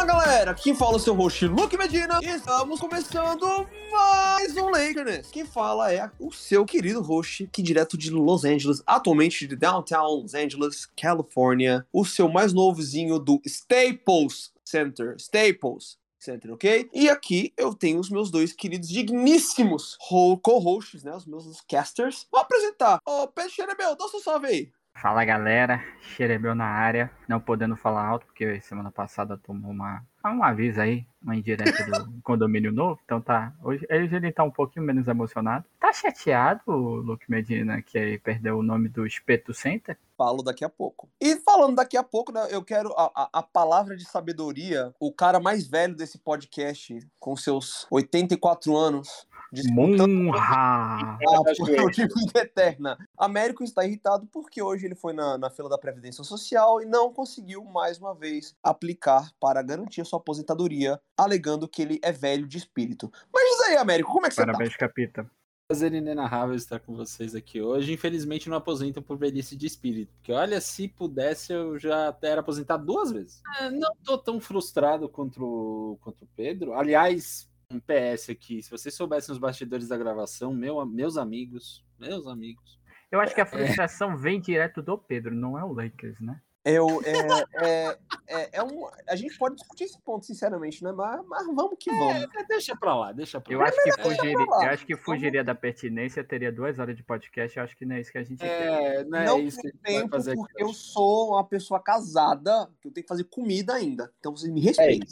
Fala galera, aqui fala o seu host Luke Medina e estamos começando mais um Lakerness. Quem fala é o seu querido host, que direto de Los Angeles, atualmente de Downtown Los Angeles, Califórnia, o seu mais novozinho do Staples Center, Staples Center, ok? E aqui eu tenho os meus dois queridos digníssimos co-hosts, né, os meus casters. Vou apresentar. Ô, Pedro Xerebel, dá seu salve aí. Fala galera, Xerebel na área, não podendo falar alto porque semana passada tomou uma, um aviso aí, uma indireta do condomínio novo, então tá, hoje, hoje ele tá um pouquinho menos emocionado. Tá chateado, Luke Medina, que perdeu o nome do Espeto Center? Falo daqui a pouco. E falando daqui a pouco, né, eu quero a, a, a palavra de sabedoria, o cara mais velho desse podcast, com seus 84 anos, Monra! eterna. Américo está irritado porque hoje ele foi na, na fila da Previdência Social e não conseguiu, mais uma vez, aplicar para garantir sua aposentadoria, alegando que ele é velho de espírito. Mas diz aí, Américo, como é que você Parabéns, tá? capita. Prazer inenarrável estar com vocês aqui hoje. Infelizmente não aposento por velhice de espírito, porque olha, se pudesse eu já era aposentado duas vezes. É, não tô tão frustrado contra o, contra o Pedro. Aliás, um PS aqui. Se vocês soubessem os bastidores da gravação, meu, meus amigos, meus amigos. Eu acho que a é. frustração é. vem direto do Pedro, não é o Lakers, né? Eu, é, é, é, é, um, a gente pode discutir esse ponto, sinceramente, né? Mas, mas vamos que vamos. É, deixa pra lá, deixa pra eu lá. Acho que fugiria, eu acho que fugiria da pertinência, teria duas horas de podcast, eu acho que não é isso que a gente quer. Não, é não isso tem tempo, fazer porque eu sou uma pessoa casada, que eu tenho que fazer comida ainda. Então vocês me respeitem.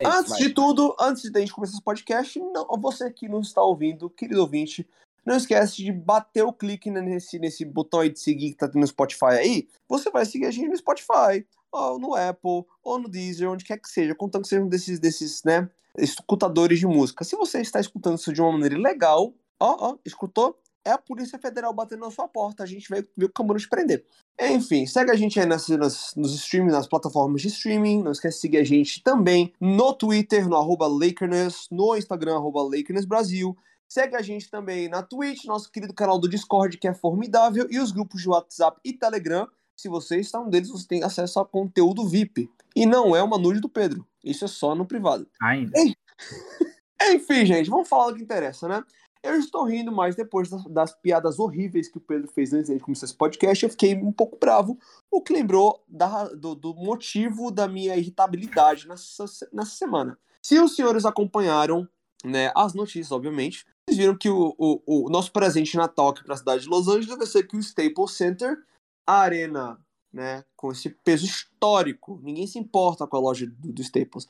É antes de tudo, antes de a gente começar esse podcast, não, você que nos está ouvindo, querido ouvinte, não esquece de bater o clique nesse, nesse botão aí de seguir que tá no Spotify aí. Você vai seguir a gente no Spotify, ou no Apple, ou no Deezer, onde quer que seja, contando que seja um desses, desses, né, escutadores de música. Se você está escutando isso de uma maneira legal, ó, ó, escutou? É a Polícia Federal batendo na sua porta. A gente vai ver o Camaro te prender. Enfim, segue a gente aí nas, nas, nos streaming, nas plataformas de streaming. Não esquece de seguir a gente também no Twitter, no arroba Lakerness, no Instagram, arroba Lakerness Brasil. Segue a gente também na Twitch, nosso querido canal do Discord, que é formidável, e os grupos de WhatsApp e Telegram. Se você está um deles, você tem acesso a conteúdo VIP. E não é uma nude do Pedro. Isso é só no privado. Ainda. Enfim, gente, vamos falar do que interessa, né? Eu estou rindo, mas depois das, das, piadas horríveis que o Pedro fez antes de começar esse podcast, eu fiquei um pouco bravo, o que lembrou da, do, do, motivo da minha irritabilidade nessa, nessa semana. Se os senhores acompanharam né, as notícias, obviamente, vocês viram que o, o, o nosso presente de Natal aqui para a cidade de Los Angeles vai ser que o Staples Center, a arena né, com esse peso histórico, ninguém se importa com a loja do, do Staples,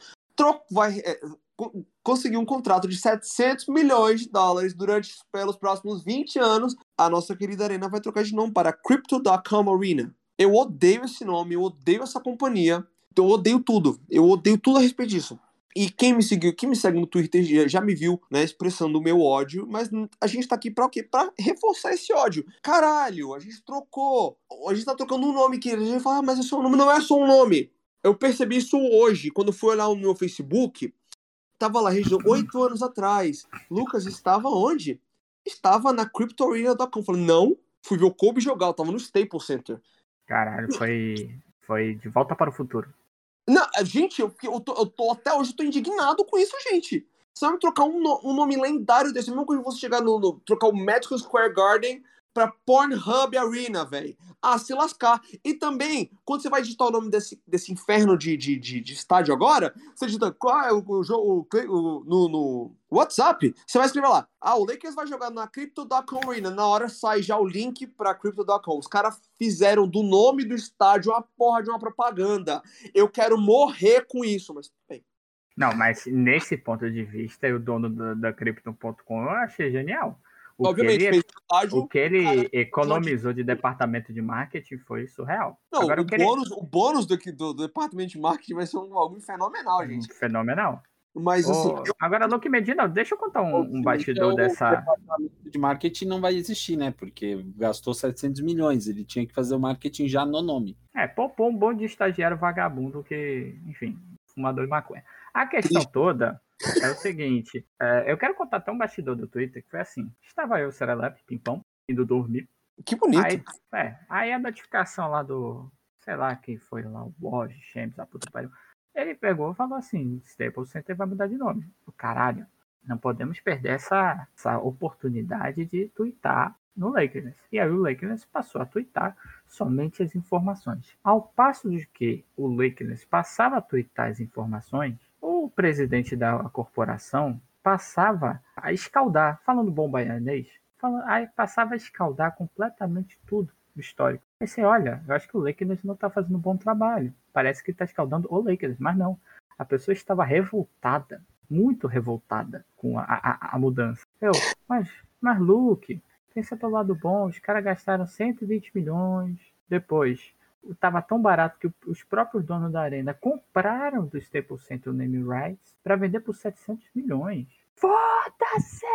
vai, é, um contrato de 700 milhões de dólares durante pelos próximos 20 anos, a nossa querida arena vai trocar de nome para Crypto.com Arena. Eu odeio esse nome, eu odeio essa companhia, eu odeio tudo, eu odeio tudo a respeito disso. E quem me seguiu, quem me segue no Twitter já, me viu, né, expressando o meu ódio, mas a gente tá aqui pra o quê? Pra reforçar esse ódio. Caralho, a gente trocou. A gente tá trocando um nome que a gente fala, ah, mas é só um nome. Não é só um nome. Eu percebi isso hoje, quando fui olhar no meu Facebook, Tava lá, região, oito anos atrás. Lucas estava onde? Estava na CryptoArena.com. Falei, não, fui ver o Kobe jogar, eu tava no Staples Center. Caralho, foi, foi de volta para o futuro. Não, gente, eu, eu, tô, eu tô até hoje eu tô indignado com isso, gente. Me trocar um, um nome lendário desse, mesmo quando você chegar no, no, trocar o Madison Square Garden pra Pornhub Arena, velho. Ah, se lascar. E também, quando você vai digitar o nome desse, desse inferno de, de, de, de estádio agora, você digita qual é o, jogo no, no WhatsApp, você vai escrever lá. Ah, o Lakers vai jogar na Crypto.com Arena. Na hora sai já o link pra Crypto.com. Os caras fizeram do nome do estádio uma porra de uma propaganda. Eu quero morrer com isso, mas bem. Não, mas nesse ponto de vista, o dono da, da Crypto.com eu achei genial. O Obviamente, que ele, fez estágio, o que ele cara, economizou de departamento de marketing foi surreal. Não, Agora, o, o, bônus, ele... o bônus do, do, do, departamento de marketing vai ser um, algo fenomenal, gente. Fenomenal. Mas assim. eu... Agora, Luke Medina, deixa eu contar um, um bastidor dessa. O departamento de marketing não vai existir, né? Porque gastou 700 milhões. Ele tinha que fazer o marketing já no nome. É, poupou um bom de estagiário vagabundo que, enfim, fumador de maconha. A questão toda é o seguinte, é, eu quero contar até um bastidor do Twitter que foi assim. Estava eu, Serelepe, Pimpão, indo dormir. Que bonito. Aí, é, aí a notificação lá do, sei lá quem foi lá, o Borges, Champs, a puta pariu. Ele pegou e falou assim: Staples Center vai mudar de nome. O caralho, não podemos perder essa, essa oportunidade de twittar no Lakers. E aí o Lakers passou a twittar somente as informações. Ao passo de que o Lakers passava a twittar as informações, o presidente da corporação passava a escaldar, falando bom baianês, passava a escaldar completamente tudo do histórico. Aí você olha, eu acho que o Lakers não está fazendo um bom trabalho. Parece que está escaldando o Lakers, mas não. A pessoa estava revoltada, muito revoltada com a, a, a mudança. Eu, mas, mas Luke, pensa pelo lado bom, os caras gastaram 120 milhões. Depois, estava tão barato que os próprios donos da arena compraram do Staples Center o name rights para vender por 700 milhões. Foda-se!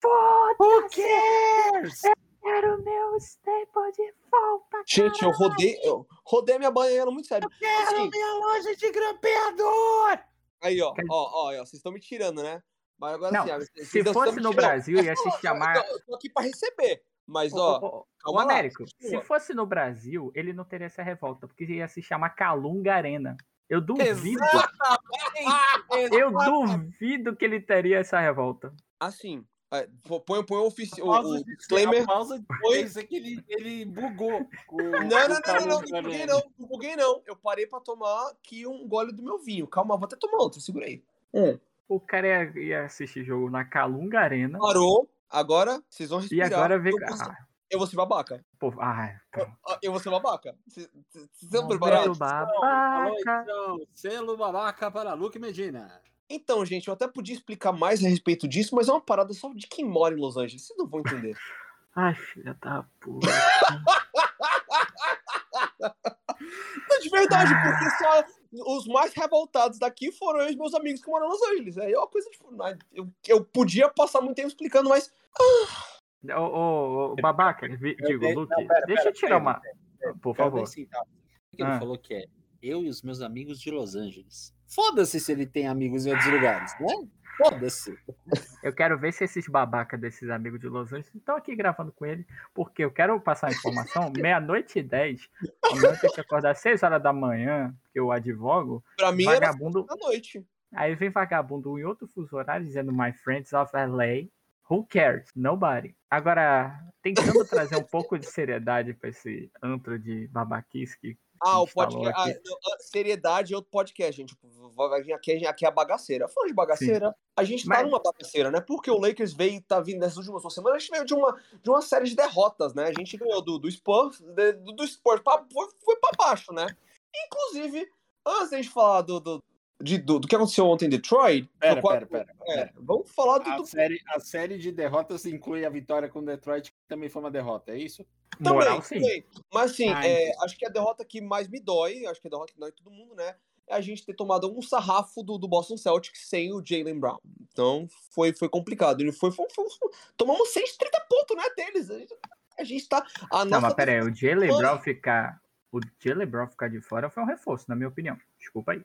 Foda-se! Who cares? Quero o meu staple de volta, Gente, eu rodei, eu rodei minha banheira muito sério. Quero Assim, minha loja de grampeador! aí, ó, ó, ó, ó, vocês estão me tirando, né? Mas agora Não, assim, se vocês fosse no tirando. Brasil, ia se Não, chamar- Eu, eu tô aqui pra receber. Mas, Ô, ó, ô, ô, calma ô, lá, Américo, se fosse no Brasil, ele não teria essa revolta, porque ia se chamar Calunga Arena. Eu duvido, eu duvido que ele teria essa revolta. assim, é, põe, põe o, ofici- o, o de- disclaimer. a pausa de Foi- isso é que ele, ele bugou. com Não, não, não, não, não, buguei não, não buguei não. Eu parei pra tomar aqui um gole do meu vinho. Calma, vou até tomar outro, segura aí. Um. O cara ia, ia assistir jogo na Calunga Arena Parou, agora vocês vão e respirar. agora. Eu vou ser, Ah, eu vou ser babaca. pô, ai, pô. Ah, Eu vou ser babaca. Vocês estão preparados? Babaca. então, selo babaca para Luke Medina. Então, gente, eu até podia explicar mais a respeito disso, mas é uma parada só de quem mora em Los Angeles. Vocês não vão entender. Ai, filha da puta. Não, de verdade, porque só os mais revoltados daqui foram os meus amigos que moram em Los Angeles. Aí é uma coisa, tipo, eu, eu podia passar muito tempo explicando, mas Ô, ô, ô, babaca, vi- digo, Luke, não, pera, deixa pera, eu tirar pera, uma. Por Cara, favor. centavos. O que ele Ah. falou que é eu e os meus amigos de Los Angeles. Foda-se se ele tem amigos em outros lugares, né? Foda-se. Eu quero ver se esses babaca desses amigos de Los Angeles estão aqui gravando com ele, porque eu quero passar a informação, meia-noite e dez, amanhã eu tenho que acordar às seis horas da manhã, que eu advogo, pra mim era vagabundo, da noite. aí vem vagabundo em outro fuso horário dizendo My friends of LA, who cares? Nobody. Agora, tentando trazer um pouco de seriedade para esse antro de babaquice que Ah, o podcast. ah, não, ah, seriedade é outro podcast, gente. Tipo, aqui, aqui é a bagaceira. Falando de bagaceira, a gente tá Mas- numa bagaceira, né? Porque o Lakers veio, tá vindo nessas últimas duas semanas, a gente veio de uma, de uma série de derrotas, né? A gente ganhou do, do Spurs, de- do, do Spurs pra, foi, foi pra baixo, né? Inclusive, antes da gente falar do, do, de- do, do que aconteceu ontem em Detroit, Pera, pera, pera, é, pera. vamos falar do, A do série, a série de derrotas inclui a vitória com o Detroit, que também foi uma derrota, é isso? moral Também, sim. também. Mas assim, Ah, é, acho que a derrota que mais me dói, acho que a derrota que dói todo mundo, né? É a gente ter tomado um sarrafo do, do Boston Celtics sem o Jalen Brown. Então foi, foi complicado. Ele foi, foi, foi- foi- Tomamos 130 pontos, né, deles. A gente, a gente tá. A Não, nossa mas pera aí, o Jalen. Brown ficar. O Jalen Brown ficar de fora foi um reforço, na minha opinião. Desculpa aí.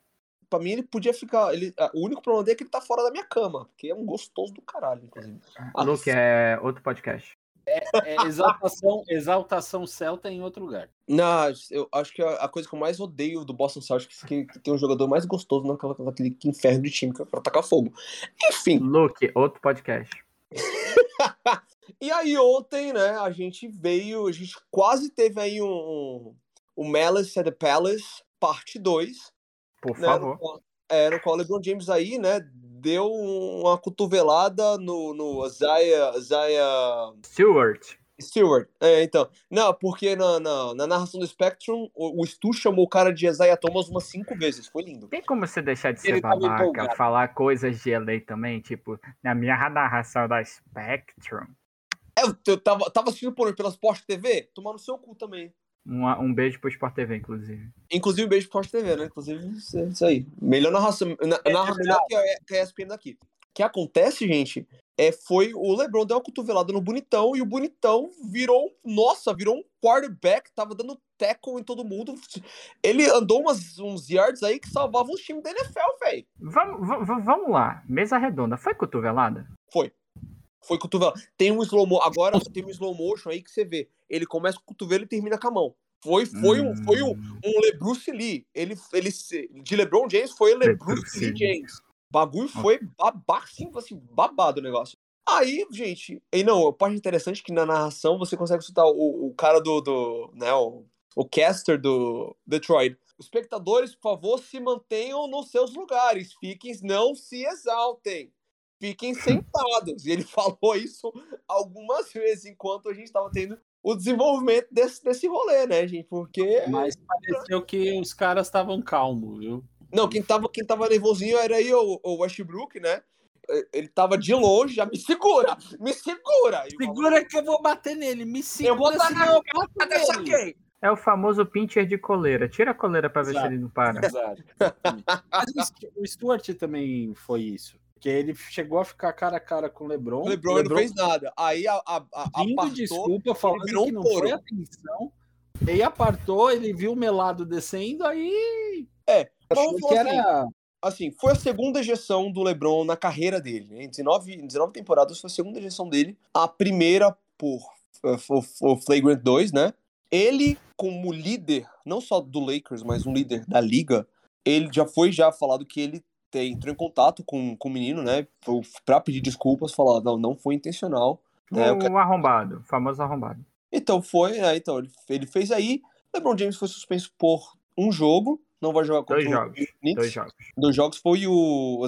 Pra mim, ele podia ficar. Ele, ah, o único problema dele é que ele tá fora da minha cama, porque é um gostoso do caralho, inclusive. Ah, Luke, é outro podcast. É exaltação, exaltação celta em outro lugar. Não, eu acho que a, a coisa que eu mais odeio do Boston Celtics é que, que tem um jogador mais gostoso naquela, naquele inferno de time que é pra tacar fogo. Enfim. Luke, outro podcast. E aí ontem, né, a gente veio, a gente quase teve aí um, um, o Malice at the Palace, parte 2, Por né, favor. é, no qual o LeBron James aí, né, deu uma cotovelada no, no Isaiah, Isaiah Stewart. Stewart. É, então, não, porque na, na, na narração do Spectrum, o, o Stu chamou o cara de Isaiah Thomas umas cinco vezes, foi lindo. Tem como você deixar de ser Ele babaca, empolgado. falar coisas de LA também? Tipo, na minha narração da Spectrum. É, eu, tava, tava assistindo por pela Sport TV, tomando no seu cu também. Um, um beijo pro Sport TV, inclusive. Inclusive, um beijo pro Sport TV, né? Inclusive, isso, isso aí. Melhor narração. Na, É narra melhor que a, que a ESPN daqui. O que acontece, gente, é, foi o LeBron deu uma cotovelada no Bonitão e o Bonitão virou, nossa, virou um quarterback, tava dando tackle em todo mundo. Ele andou umas, uns yards aí que salvavam os times da NFL, velho. Vamos, vamos lá. Mesa redonda. Foi cotovelada? Foi. Foi cotovelo. Tem um slow mo... Agora tem um slow motion aí que você vê. Ele começa com o cotovelo e termina com a mão. Foi, foi, hum. um, foi um, hum. um LeBruce Lee. Ele, ele, de LeBron James foi LeBruce Lee James. O bagulho foi babado, assim, assim, babado o negócio. Aí, gente, e não, a parte interessante é que na narração você consegue escutar o, o cara do, do né, o, o caster do Detroit. Os espectadores, por favor, se mantenham nos seus lugares. Fiquem, não se exaltem. Fiquem sentados. E ele falou isso algumas vezes enquanto a gente estava tendo o desenvolvimento desse, desse rolê, né, gente? Porque. Mas pareceu que os caras estavam calmos, viu? Não, quem tava, quem tava nervosinho era aí o, o Westbrook, né? Ele tava de longe, já me segura, me segura. Segura que eu vou bater nele, me segura. Eu vou dar na quem? É o famoso pincher de coleira. Tira a coleira pra ver Exato. se ele não para. Exato. Mas o Stuart também foi isso. Porque ele chegou a ficar cara a cara com o LeBron. O LeBron, LeBron não fez nada. Aí a, a, a apartou, desculpa, falando que não foi atenção. Aí apartou, ele viu o melado descendo, aí. É, vamos que assim, era. Assim, foi a segunda ejeção do LeBron na carreira dele. Né? Em 19, 19 temporadas foi a segunda ejeção dele. A primeira por o Flagrant 2, né? Ele, como líder, não só do Lakers, mas um líder da liga, ele já foi já falado que ele entrou em contato com, com o menino, né? Pra pedir desculpas, falar, não, não foi intencional. Né? O, o arrombado, famoso arrombado. Então foi, né? Então ele, ele fez aí. LeBron James foi suspenso por um jogo, não vai jogar contra dois jogos. o Dois jogos. Dois jogos foi o.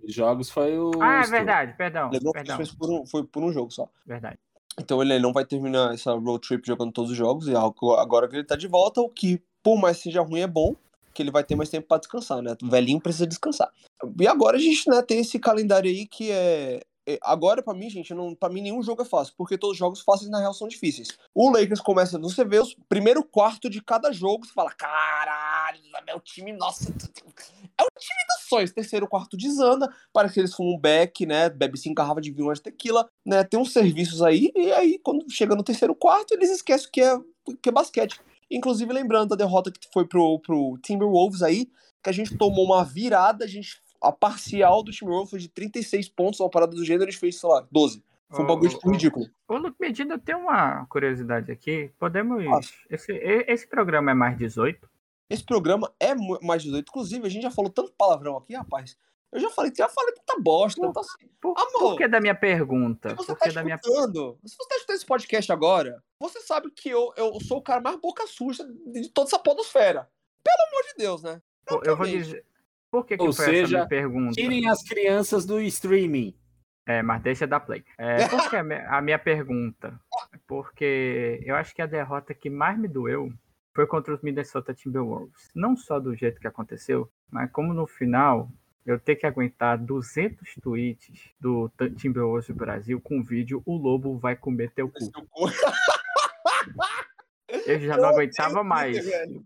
Dois jogos foi o. Ah, é verdade, perdão. LeBron perdão. Foi, por um, foi por um jogo só. Verdade. Então ele não vai terminar essa road trip jogando todos os jogos, e agora que ele tá de volta, o que, por mais seja ruim, é bom, que ele vai ter mais tempo para descansar, né? O velhinho precisa descansar. E agora a gente, né, tem esse calendário aí que é, é agora para mim, gente, não, para mim nenhum jogo é fácil, porque todos os jogos fáceis na real são difíceis. O Lakers começa, você vê o primeiro quarto de cada jogo, você fala, caralho, é o time, nossa, é o time dos sonhos. Terceiro quarto desanda, parece que eles fumam um back, né, bebe cinco garrafas de vinho de tequila, né, tem uns serviços aí, e aí quando chega no terceiro quarto, eles esquecem que é, que é basquete. Inclusive, lembrando da derrota que foi pro, pro Timberwolves aí, que a gente tomou uma virada, a gente. A parcial do Timberwolves foi de 36 pontos, uma parada do gênero, a gente fez, sei lá, 12. Foi um bagulho oh, ridículo. Ô, Luke Medina, tem uma curiosidade aqui. Podemos. Esse, esse programa é mais 18? Esse programa é mais 18. Inclusive, a gente já falou tanto palavrão aqui, rapaz. Eu já falei, já falei tanta bosta. Por, assim. por, Amor, por que da minha pergunta? Você por tá que da minha... Se você tá escutando esse podcast agora, você sabe que eu, eu sou o cara mais boca suja de toda essa podosfera. Pelo amor de Deus, né? Eu, eu vou dizer. Por que, que Ou foi seja, essa pergunta? Tirem as crianças do streaming. É, mas deixa da play. É, por que a minha, a minha pergunta? Porque eu acho que a derrota que mais me doeu foi contra os Minnesota Timberwolves. Não só do jeito que aconteceu, mas como no final eu ter que aguentar 200 tweets do Timberwolves do Brasil com o vídeo O Lobo vai comer teu cu. Eu já não aguentava mais.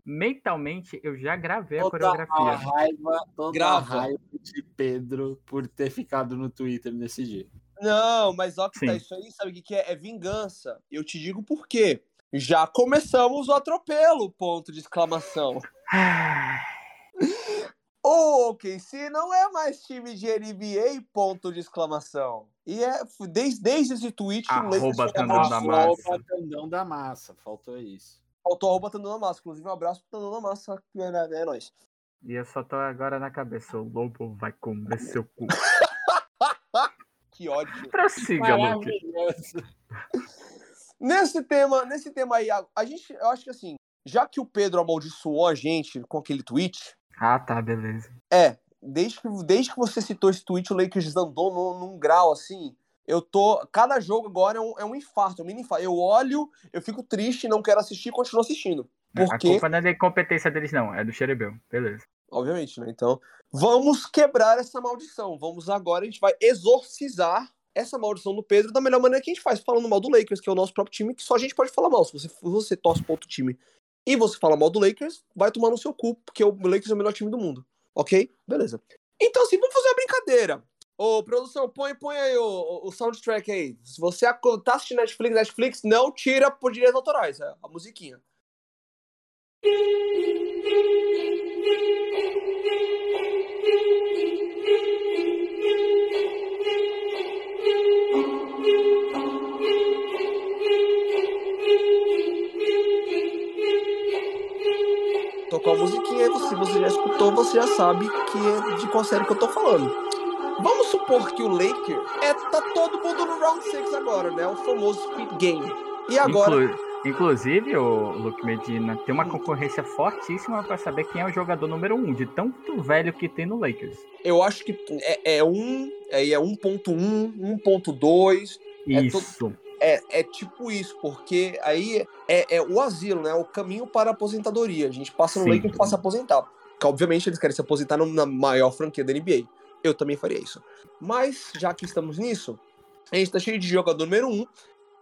Mentalmente, eu já gravei toda a coreografia. A raiva, toda Grava. a raiva de Pedro por ter ficado no Twitter nesse dia. Não, mas ó, que tá isso aí, sabe o que é? É vingança. Eu te digo por quê. Já começamos o atropelo, ponto de exclamação. O OKC não é mais time de NBA, ponto de exclamação. E é desde, desde esse tweet que o Lakers tandão da massa. tandão da massa, faltou isso. Faltou arroba tandão da massa. Inclusive, um abraço pro tandão da massa, é, é, é nóis. E eu só tô agora na cabeça, o lobo vai comer seu cu. que ódio. Prossiga, Luke. Nesse tema, nesse tema aí, a, a gente, eu acho que assim, já que o Pedro amaldiçoou a gente com aquele tweet, ah, tá, beleza. É, desde que, desde que você citou esse tweet, o Lakers andou num, num grau assim. Eu tô. Cada jogo agora é um, é um infarto, é um mini infarto. Eu olho, eu fico triste, não quero assistir e continuo assistindo. Porque... A culpa não é da incompetência deles, não, é do Xerebel. Beleza. Obviamente, né? Então, vamos quebrar essa maldição. Vamos agora, a gente vai exorcizar essa maldição do Pedro da melhor maneira que a gente faz, falando mal do Lakers, que é o nosso próprio time, que só a gente pode falar mal. Se você, você torce para outro time e você fala mal do Lakers, vai tomar no seu cu, porque o Lakers é o melhor time do mundo. Ok? Beleza. Então, assim, vamos fazer uma brincadeira. Ô, produção, põe, põe aí o, o soundtrack aí. Se você tá assistindo Netflix, Netflix, não tira por direitos autorais, é a musiquinha. escutou, você já sabe que é de qual série que eu tô falando. Vamos supor que o Laker é tá todo mundo no round 6 agora, né? O famoso Squid Game. E agora Inclu- Inclusive, o Luke Medina tem uma concorrência fortíssima pra saber quem é o jogador número um, de tanto velho que tem no Lakers. eu acho que é, é um, aí é 1.1, 1.2, É Isso. É, é tipo isso, porque aí é, é o asilo, né? O caminho para a aposentadoria. A gente passa no. Lakers para se aposentar. Porque, obviamente, eles querem se aposentar na maior franquia da NBA. Eu também faria isso. Mas, já que estamos nisso, a gente tá cheio de jogador número 1,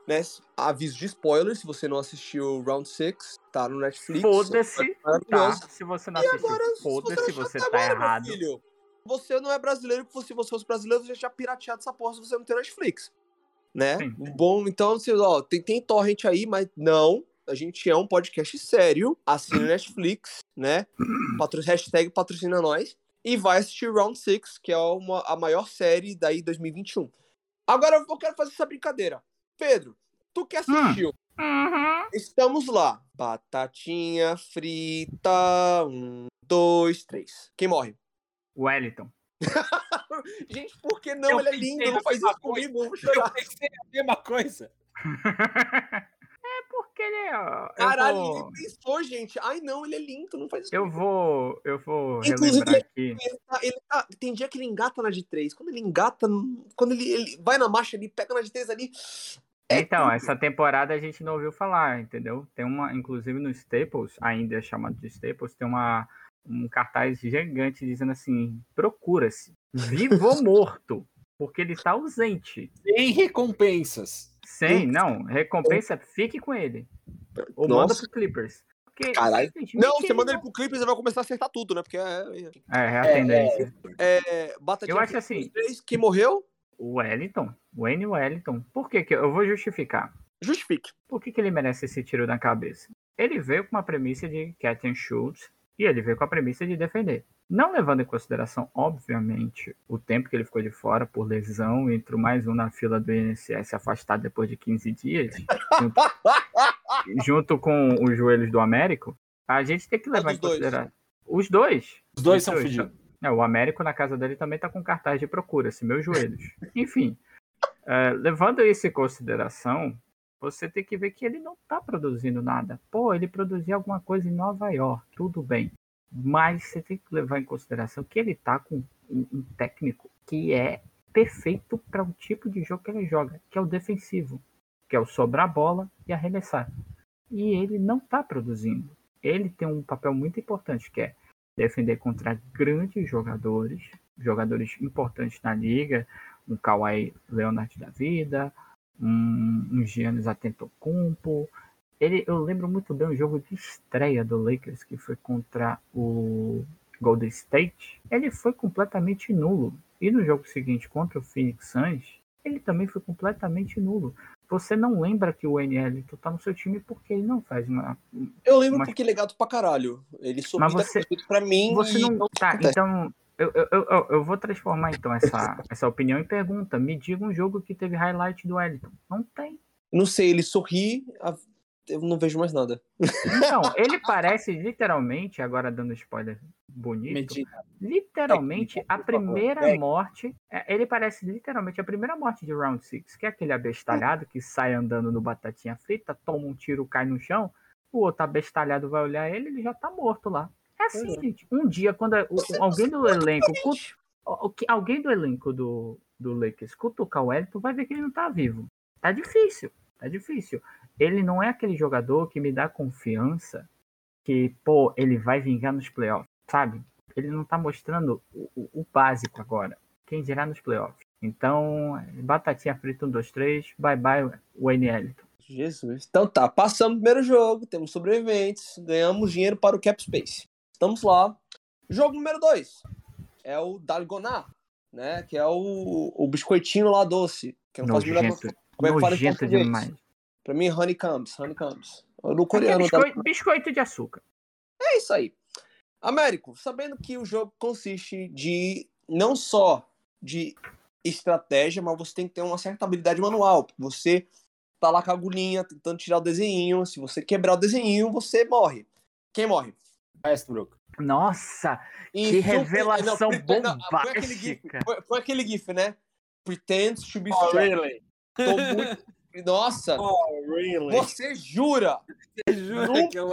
né? Aviso de spoiler, se você não assistiu o Round 6, tá no Netflix. Foda-se. Tá. Maravilhoso. Se você não E assistiu, agora, foda-se, se você tá agora, meu errado. filho, Você não é brasileiro, que se você fosse brasileiro, você já tinha pirateado essa porra se você não tem Netflix. Né? Sim. Bom, então, assim, ó, tem, tem torrent aí, mas não. A gente é um podcast sério. Assina Netflix, né? Patro, hashtag patrocina nós. E vai assistir Round 6, que é uma, a maior série daí 2021. Agora eu quero fazer essa brincadeira. Pedro, tu que assistiu? Uhum. Estamos lá. Batatinha frita. Um, dois, três. Quem morre? Wellington. Gente, por que não? Eu Ele é lindo, não faz isso comigo, eu vou Eu chorar. pensei a mesma coisa. é porque ele é. eu Caralho, vou- ele pensou, gente. Ai, não, ele é lindo, não faz isso Eu comigo. vou. Eu vou Inclusive, relembrar aqui. Ele tá- ele tá- tem dia que ele engata na de três. Quando ele engata, quando ele, ele vai na marcha ali, pega na de três ali. é Então, tudo. essa temporada a gente não ouviu falar, entendeu? Tem uma, inclusive no Staples, ainda é chamado de Staples, tem uma, um cartaz gigante dizendo assim: procura-se, vivo ou morto, porque ele está ausente. Sem recompensas. Sem, não, recompensa, fique com ele. Ou manda Nossa. pro Clippers. Porque, Caralho. Não, você manda ele pro Clippers e vai começar a acertar tudo, né? Porque é. É, é a tendência. é, é batatinha Eu acho assim- Quem morreu, O Wellington, Wayne Wellington. Por que que eu vou justificar? justifique. Por que, que ele merece esse tiro na cabeça? Ele veio com uma premissa de catch and shoot e ele veio com a premissa de defender. Não levando em consideração, obviamente, o tempo que ele ficou de fora por lesão, entrou mais um na fila do INSS afastado depois de 15 dias, junto, junto com os joelhos do Américo, a gente tem que levar dos em consideração. Os dois. Os dois Os são dois, fudidos. é, o Américo na casa dele também tá com cartaz de procura-se, meus joelhos. Enfim, é, levando isso em consideração, você tem que ver que ele não tá produzindo nada. Pô, ele produziu alguma coisa em Nova York, tudo bem. Mas você tem que levar em consideração que ele tá com um, um técnico que é perfeito para o tipo de jogo que ele joga, que é o defensivo, que é o sobrar a bola e arremessar. E ele não tá produzindo. Ele tem um papel muito importante, que é defender contra grandes jogadores, jogadores importantes na liga, um Kawhi Leonard da vida, um, um Giannis Antetokounmpo. Ele, eu lembro muito bem o jogo de estreia do Lakers, que foi contra o Golden State. Ele foi completamente nulo. E no jogo seguinte, contra o Phoenix Suns, ele também foi completamente nulo. Você não lembra que o NL tá no seu time porque ele não faz uma, Eu lembro Mas- porque ele é gato pra caralho. Ele Mas você- pra mim. Você e não. Tá, então. Eu, eu, eu, eu- vou transformar então essa, essa opinião em pergunta. Me diga um jogo que teve highlight do Wellington. Não tem. Não sei, ele sorri, eu não vejo mais nada. Então, ele parece literalmente, agora dando spoiler bonito, Medina. literalmente a primeira morte. é, Ele parece literalmente a primeira morte de Round 6, que é aquele abestalhado que sai andando no batatinha frita, toma um tiro, cai no chão, o outro abestalhado vai olhar ele, ele já tá morto lá. É assim, é. gente. Um dia, quando alguém do elenco. Alguém do elenco do, do Lakers cutucar o Wellington vai ver que ele não tá vivo. Tá difícil. Tá difícil. Ele não é aquele jogador que me dá confiança que, pô, ele vai vingar nos playoffs, sabe? Ele não tá mostrando o, o- o básico agora. Quem dirá nos playoffs. Então, batatinha frita 1, 2, 3, bye bye, Wayne Ellington. Jesus. Então tá, passamos o primeiro jogo, temos sobreviventes, ganhamos dinheiro para o Cap Space. Estamos lá. Jogo número 2 é o Dalgoná, né? Que é o, o biscoitinho lá doce. Que eu não faço Nojento, noção como é que fala em demais. Pra mim, honeycombs, honeycombs. No é coreano. tá- biscoito, biscoito de açúcar. É isso aí. Américo, sabendo que o jogo consiste de não só de estratégia, mas você tem que ter uma certa habilidade manual. Você tá lá com a agulhinha tentando tirar o desenho. Se você quebrar o desenho, você morre. Quem morre? Westbrook. Nossa, que revelação não, bombástica. Foi aquele, gif, foi, foi aquele gif, né? Pretends to be oh, really? Muito... Nossa! Oh, really? Você jura? Você jura nunca, que eu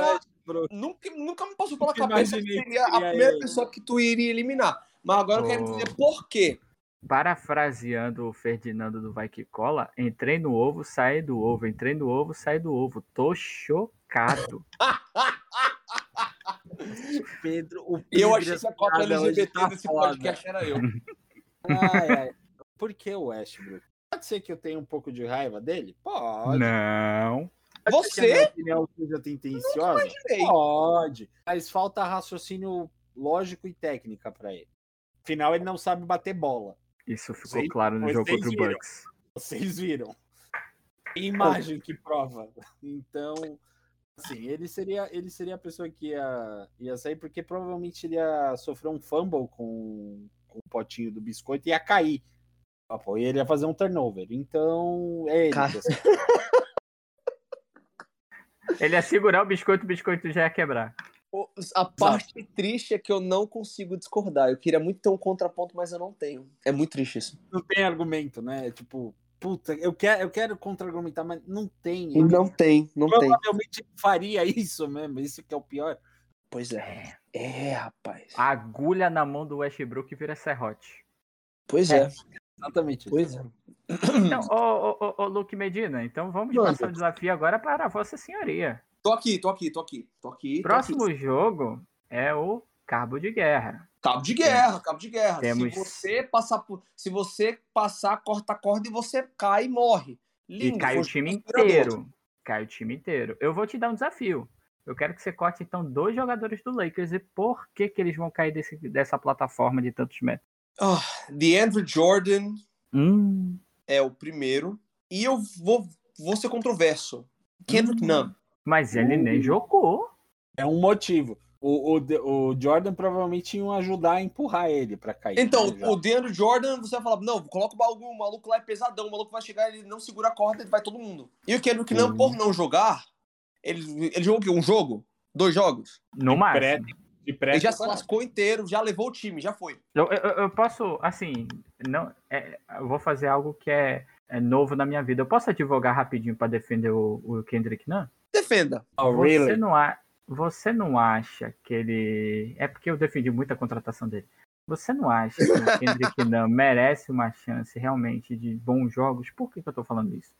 nunca, nunca me passou pela cabeça que seria a primeira ele. pessoa que tu iria eliminar. Mas agora oh. eu quero dizer por quê. Parafraseando o Ferdinando do Vai Que Cola, entrei no ovo, saí do ovo, entrei no ovo, saí do ovo. Tô chocado. Pedro, o Pedro eu achei que a cota LGBT tá desse foda. podcast era eu. Ai, ai. Por que o Westbrook? Pode ser que eu tenha um pouco de raiva dele? Pode. Não. Pode Você? opinião seja tendenciosa? Pode. Mas falta raciocínio lógico e técnica para ele. Afinal, ele não sabe bater bola. Isso ficou Vocês, claro no jogo contra o Bucks. Vocês viram. Imagem que prova. Então, assim, ele seria, ele seria a pessoa que ia, ia sair, porque provavelmente ele ia sofrer um fumble com, com o potinho do biscoito e ia cair. E ele ia fazer um turnover. Então, é ele. ele ia segurar o biscoito, o biscoito já ia quebrar. A parte Exato. triste é que eu não consigo discordar. Eu queria muito ter um contraponto, mas eu não tenho. É muito triste isso. Não tem argumento, né? Tipo, puta, eu quero, eu quero contra-argumentar, mas não tem. Não tem, não tem. Provavelmente faria isso mesmo, isso que é o pior. Pois é. É, rapaz. A agulha na mão do Westbrook vira serrote. Pois é. é. Exatamente. Pois é. Então, ô, ô, ô, Luke Medina, então vamos passar o desafio agora para a Vossa Senhoria. Tô aqui, tô aqui, tô aqui, tô aqui. Próximo tô aqui. jogo é o Cabo de Guerra. Cabo de guerra, é. cabo de guerra. Temos... Se você passar por, se você passar, corta a corda e você cai e morre. Lindo, e cai o time inteiro. Cai o time inteiro. Eu vou te dar um desafio. Eu quero que você corte então dois jogadores do Lakers e por que que eles vão cair desse, dessa plataforma de tantos metros. Oh, Andrew Jordan hum. é o primeiro e eu vou, vou ser controverso. Kendrick hum. Nunn. Mas ele nem hum. jogou. É um motivo. O, o, o Jordan provavelmente iam ajudar a empurrar ele para cair. Então, o Deandre Jordan, você vai falar, não, coloca o maluco, o maluco lá é pesadão, o maluco vai chegar, ele não segura a corda, ele vai todo mundo. E o Kendrick não, por não jogar, ele, ele jogou o quê? Um jogo? Dois jogos? No máximo. De pré, ele já se lascou inteiro, já levou o time, já foi. Eu, eu, eu posso, assim, não, é, eu vou fazer algo que é, é, novo na minha vida. Eu posso advogar rapidinho para defender o, o Kendrick não? Defenda. Oh, você, really? não a, você não acha que ele. É porque eu defendi muito a contratação dele. Você não acha que o Kendrick não merece uma chance realmente de bons jogos? Por que, que eu tô falando isso?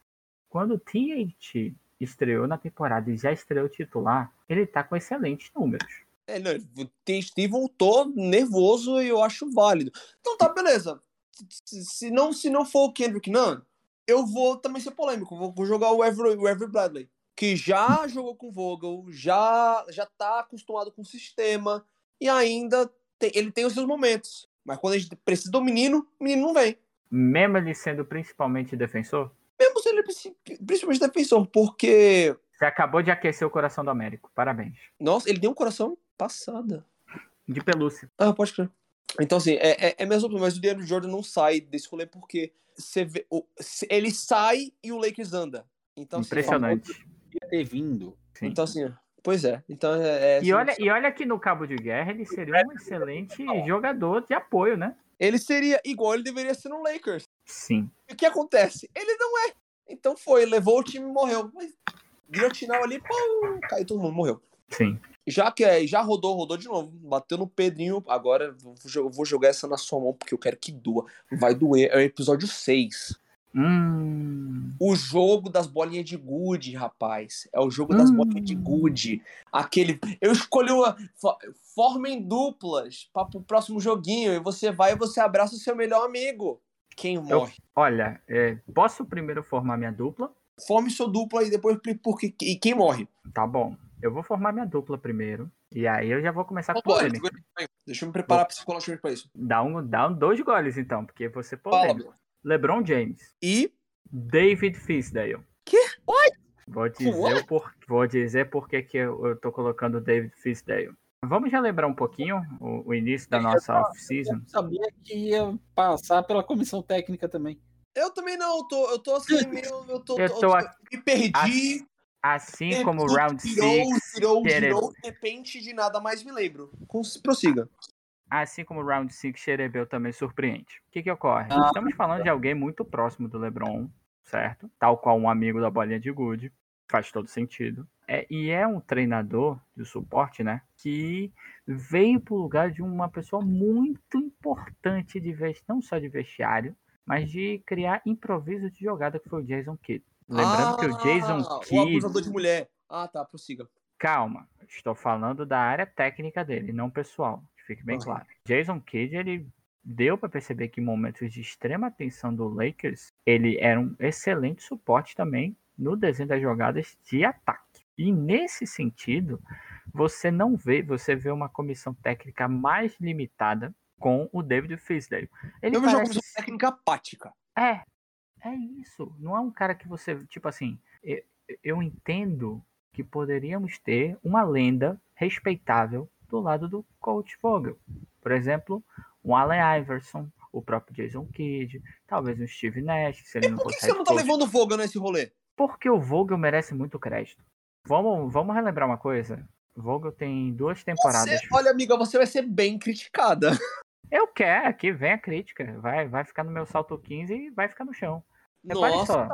Quando o THT estreou na temporada e já estreou titular, ele tá com excelentes números. É, não, o THT voltou nervoso e eu acho válido. Então tá, beleza. Se não, se não for o Kendrick Nunn, eu vou também ser polêmico. Vou, jogar o Every, o Every Bradley que já jogou com Vogel, já já tá acostumado com o sistema e ainda tem, ele tem os seus momentos. Mas quando a gente precisa do menino, o menino não vem. Mesmo ele sendo principalmente defensor? Mesmo sendo principalmente defensor, porque. Você acabou de aquecer o coração do Américo. Parabéns. Nossa, ele tem um coração passada. De pelúcia. Ah, pode crer. Então, assim, é, é, é mesmo, mas o Deandre Jordan não sai desse rolê porque você vê, o, ele sai e o Lakers anda. Então, Impressionante. Assim, ter vindo. Sim. Então, assim, pois é. Então, é, é e, olha, e olha que no Cabo de Guerra ele seria um excelente jogador de apoio, né? Ele seria igual ele deveria ser no Lakers. Sim. E o que acontece? Ele não é. Então foi, levou o time e morreu. Mas guilhotinal ali, pum, caiu todo mundo, morreu. Sim. Já que é, já rodou, rodou de novo. Bateu no Pedrinho. Agora eu vou jogar essa na sua mão porque eu quero que doa. Vai doer. É o episódio 6. Hum. O jogo das bolinhas de gude, rapaz. É o jogo das hum. bolinhas de gude. Aquele. Eu escolhi uma. Formem duplas para o próximo joguinho. E você vai e você abraça o seu melhor amigo. Quem morre? Eu, olha, é, posso primeiro formar minha dupla? Forme sua dupla e depois porque e quem morre. Tá bom. Eu vou formar minha dupla primeiro. E aí eu já vou começar com polêmica. Deixa eu me preparar vou... psicologicamente para isso. Dá, um, dá um, dois goles então, porque você. Fala, LeBron James. E? David Fisdale. Que? What? Vou dizer, por, vou dizer por que eu, eu tô colocando o David Fisdale. Vamos já lembrar um pouquinho o, o início da nossa off-season? Eu sabia que ia passar pela comissão técnica também. Eu também não, eu tô, eu tô assim, meio, eu tô, eu tô, eu me perdi. Assim É, como o Round tirou, 6. tirou, Xerebe- tirou, de repente de nada mais me lembro. Prossiga. Assim como o Round 5 Xerebeu também surpreende. O que, que ocorre? Ah. Estamos falando de alguém muito próximo do LeBron, certo? Tal qual um amigo da bolinha de gude. Faz todo sentido. É, e é um treinador de suporte, né? Que veio pro lugar de uma pessoa muito importante de não só de vestiário, mas de criar improviso de jogada, que foi o Jason Kidd. Lembrando que o Jason Ah, O Kidd. abusador de mulher. Ah, tá, prossiga. Calma, estou falando da área técnica dele, não pessoal. Que Fique bem claro. Jason Kidd, ele deu para perceber que em momentos de extrema atenção do Lakers, ele era um excelente suporte também no desenho das jogadas de ataque. E nesse sentido, você não vê, você vê uma comissão técnica mais limitada com o David Fisdale. Ele Eu vejo uma parece comissão técnica apática. é, é isso. Não é um cara que você, tipo assim, eu, eu entendo que poderíamos ter uma lenda respeitável do lado do coach Vogel. Por exemplo, um Allen Iverson, o próprio Jason Kidd, talvez um Steve Nash, se ele E não por que você não tá coach. levando o Vogel nesse rolê? Porque o Vogel merece muito crédito. Vamos, vamos relembrar uma coisa. O Vogel tem duas temporadas. Você, olha, amiga, você vai ser bem criticada. Eu quero, aqui vem a crítica. Vai, vai ficar no meu salto 15 e vai ficar no chão. Repare Nossa. só.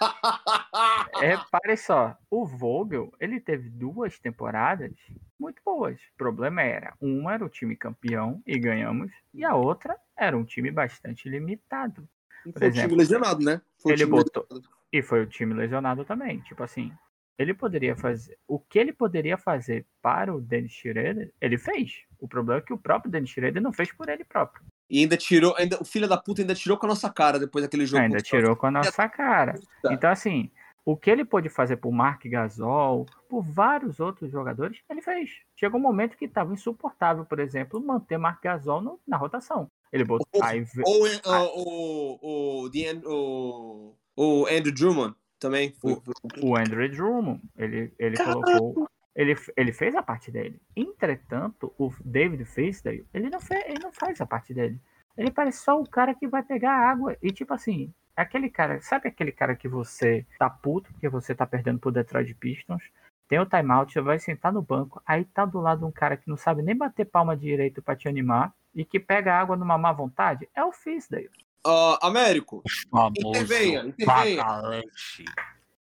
Repare só, o Vogel, ele teve duas temporadas muito boas. O problema era, uma era o time campeão e ganhamos, e a outra era um time bastante limitado. Foi o exemplo, time lesionado, né? Foi o ele botou- lesionado. E foi o time lesionado também. Tipo assim, ele poderia fazer. O que ele poderia fazer para o Dennis Schroeder, ele fez. O problema é que o próprio Dennis Schroeder não fez por ele próprio. E ainda tirou, ainda, o filho da puta ainda tirou com a nossa cara depois daquele jogo. Ainda tirou com a nossa cara. Tá. Então, assim, o que ele pôde fazer por Mark Gasol, por vários outros jogadores, ele fez. Chegou um momento que estava insuportável, por exemplo, manter Mark Gasol no- na rotação. Ele botou. O- Aí, Ou o, o, o, An- o, o Andrew Drummond também. Foi, foi- o Andrew Drummond, ele, ele colocou. Ele, ele fez a parte dele. Entretanto, o David Fisdale, ele não, fez, ele não faz a parte dele. Ele parece só o cara que vai pegar água. E tipo assim, aquele cara, sabe aquele cara que você tá puto porque você tá perdendo pro Detroit Pistons? Tem o timeout, você vai sentar no banco, aí tá do lado um cara que não sabe nem bater palma direito pra te animar e que pega água numa má vontade? É o Fisdale. Ah, Américo, Famoso Intervenha, intervenha.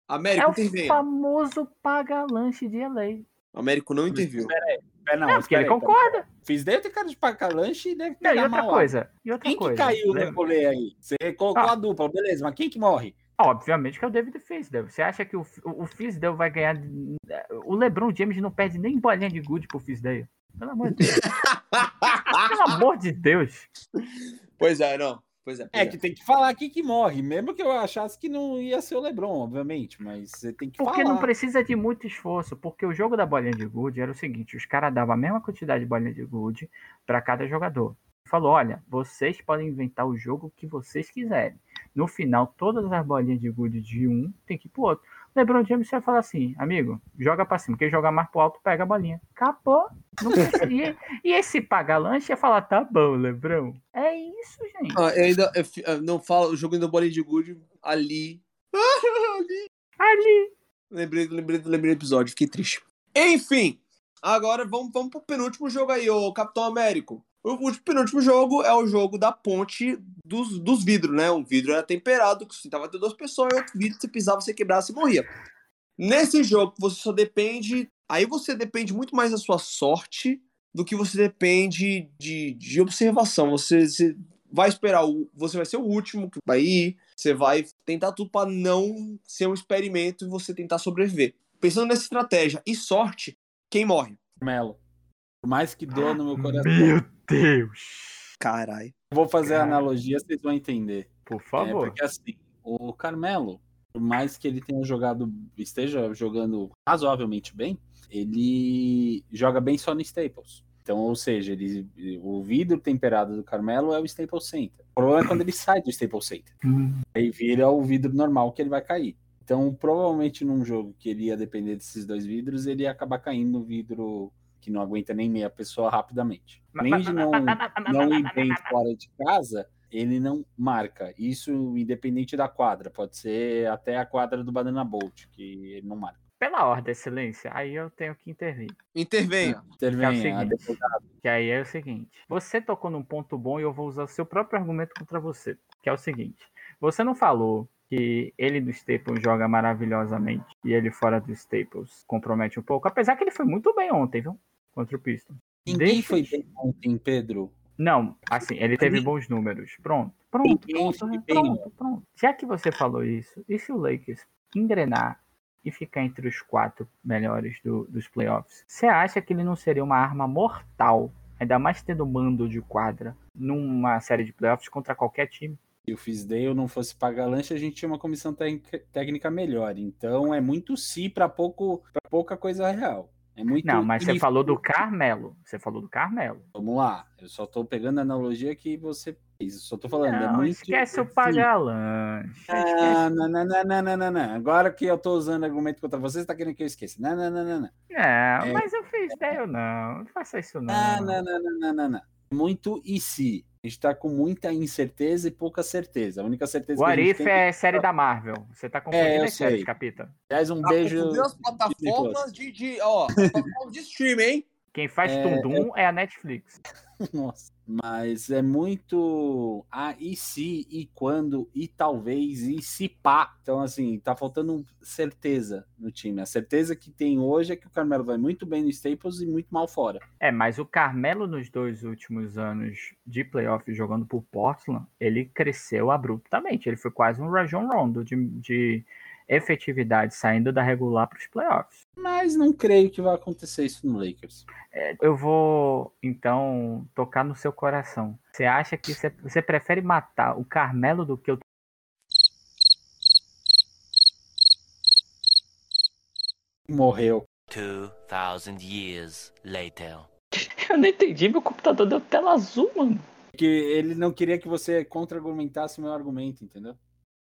Américo, É o intervenha. famoso paga-lanche de LA. Américo não interviu. Pera, não, É, mas porque ele peraí, concorda. Fiz deve ter cara de pacalanche e deve Não, pegar e outra mal. coisa, e outra Quem que coisa. caiu lembra- no rolê aí? Você colocou Ah. a dupla, beleza, mas quem que morre? Obviamente que é o David Fisdale. Você acha que o, o, o Fisdale vai ganhar. O LeBron James não perde nem bolinha de good pro Fisdale. Pelo amor de Deus. Pelo amor de Deus. pois é, não. Pois é. Pois É que tem que falar quem que morre, mesmo que eu achasse que não ia ser o LeBron, obviamente, mas você tem que Porque falar. não precisa de muito esforço. Porque o jogo da bolinha de good era o seguinte: os caras davam a mesma quantidade de bolinha de good para cada jogador. Falou: olha, vocês podem inventar o jogo que vocês quiserem. No final, todas as bolinhas de good de um tem que ir pro outro. LeBron James vai falar assim, amigo, joga pra cima. Quem jogar mais pro alto, pega a bolinha. Acabou. E, e esse paga-lanche ia falar, tá bom, LeBron. É isso, gente. Ah, eu ainda eu eu não falo, o jogo ainda bolinha de good ali. ali. Ali. Lembrei, lembrei, lembrei do episódio, fiquei triste. Enfim, agora vamos, vamos pro penúltimo jogo aí, ô Capitão Américo. O último, penúltimo jogo é o jogo da ponte dos, dos vidros, né? Um vidro era temperado, que sentava ter duas pessoas, e outro vidro, você pisava, você quebrava, você morria. Nesse jogo, você só depende. Aí você depende muito mais da sua sorte do que você depende de, de observação. Você, você vai esperar, o, você vai ser o último que vai ir, você vai tentar tudo para não ser um experimento e você tentar sobreviver. Pensando nessa estratégia e sorte, quem morre? Melo. Por mais que doa no meu coração. Meu Deus. Carai. Vou fazer a Cara. analogia, vocês vão entender. Por É, favor. porque assim, o Carmelo, por mais que ele tenha jogado, esteja jogando razoavelmente bem, ele joga bem só no Staples. Então, ou seja, ele, o vidro temperado do Carmelo é o Staples Center. O problema é quando ele sai do Staples Center. Hum. Aí vira o vidro normal que ele vai cair. Então, provavelmente num jogo que ele ia depender desses dois vidros, ele ia acabar caindo no vidro que não aguenta nem meia pessoa rapidamente. Nem de não, não ir bem fora de casa, ele não marca. Isso independente da quadra. Pode ser até a quadra do Banana Bolt, que ele não marca. Pela ordem, excelência, aí eu tenho que intervir. Intervenha. Intervenha, Que é o seguinte. advogado. Que aí é o seguinte: você tocou num ponto bom e eu vou usar o seu próprio argumento contra você. Que é o seguinte: você não falou que ele do Staples joga maravilhosamente e ele fora do Staples compromete um pouco, apesar que ele foi muito bem ontem, viu? Contra o Piston. Ninguém Deixa- foi bem ontem, Pedro. Não, assim, ele teve bons números. Pronto, pronto, pronto, né? pronto, pronto. Já que você falou isso, e se o Lakers engrenar e ficar entre os quatro melhores do- dos playoffs, você acha que ele não seria uma arma mortal, ainda mais tendo mando de quadra, numa série de playoffs contra qualquer time? Se o Fisdale não fosse pagar lanche, a gente tinha uma comissão técnica, melhor. Então é muito si para pouco para pouca coisa real. É muito Não, mas você if. falou do Carmelo. Você falou do Carmelo. Vamos lá. Eu só tô pegando a analogia que você fez. Eu só tô falando. é Não, muito esquece o si. pagar lanche. Ah, não, não, não, não, não, não, não. Agora que eu tô usando argumento contra você, você tá querendo que eu esqueça. Não, não, não, não, não. É, mas eu fiz ideia ou não. Não faça isso não. Não, não, não, não, não, não, não. Muito e se. A gente tá com muita incerteza e pouca certeza. A única certeza O que a gente Arif tem é série da Marvel. Você tá confundindo É, as séries, capita. Aliás, um Tá beijo. as plataformas de, de. Ó, plataformas de streaming, hein? Quem faz É, Tundum é a Netflix. Nossa. Mas é muito ah, e se, e quando, e talvez, e se pá. Então, assim, tá faltando certeza no time. A certeza que tem hoje é que o Carmelo vai muito bem no Staples e muito mal fora. É, mas o Carmelo nos dois últimos anos de playoff jogando por Portland, ele cresceu abruptamente. Ele foi quase um Rajon Rondo de, de efetividade saindo da regular para os playoffs. Mas não creio que vai acontecer isso no Lakers. É, eu vou então tocar no seu coração. Você acha que você, você prefere matar o Carmelo do que o Morreu. 2,000 years later. Eu não entendi, meu computador deu tela azul, mano. Porque ele não queria que você contra-argumentasse o meu argumento, entendeu?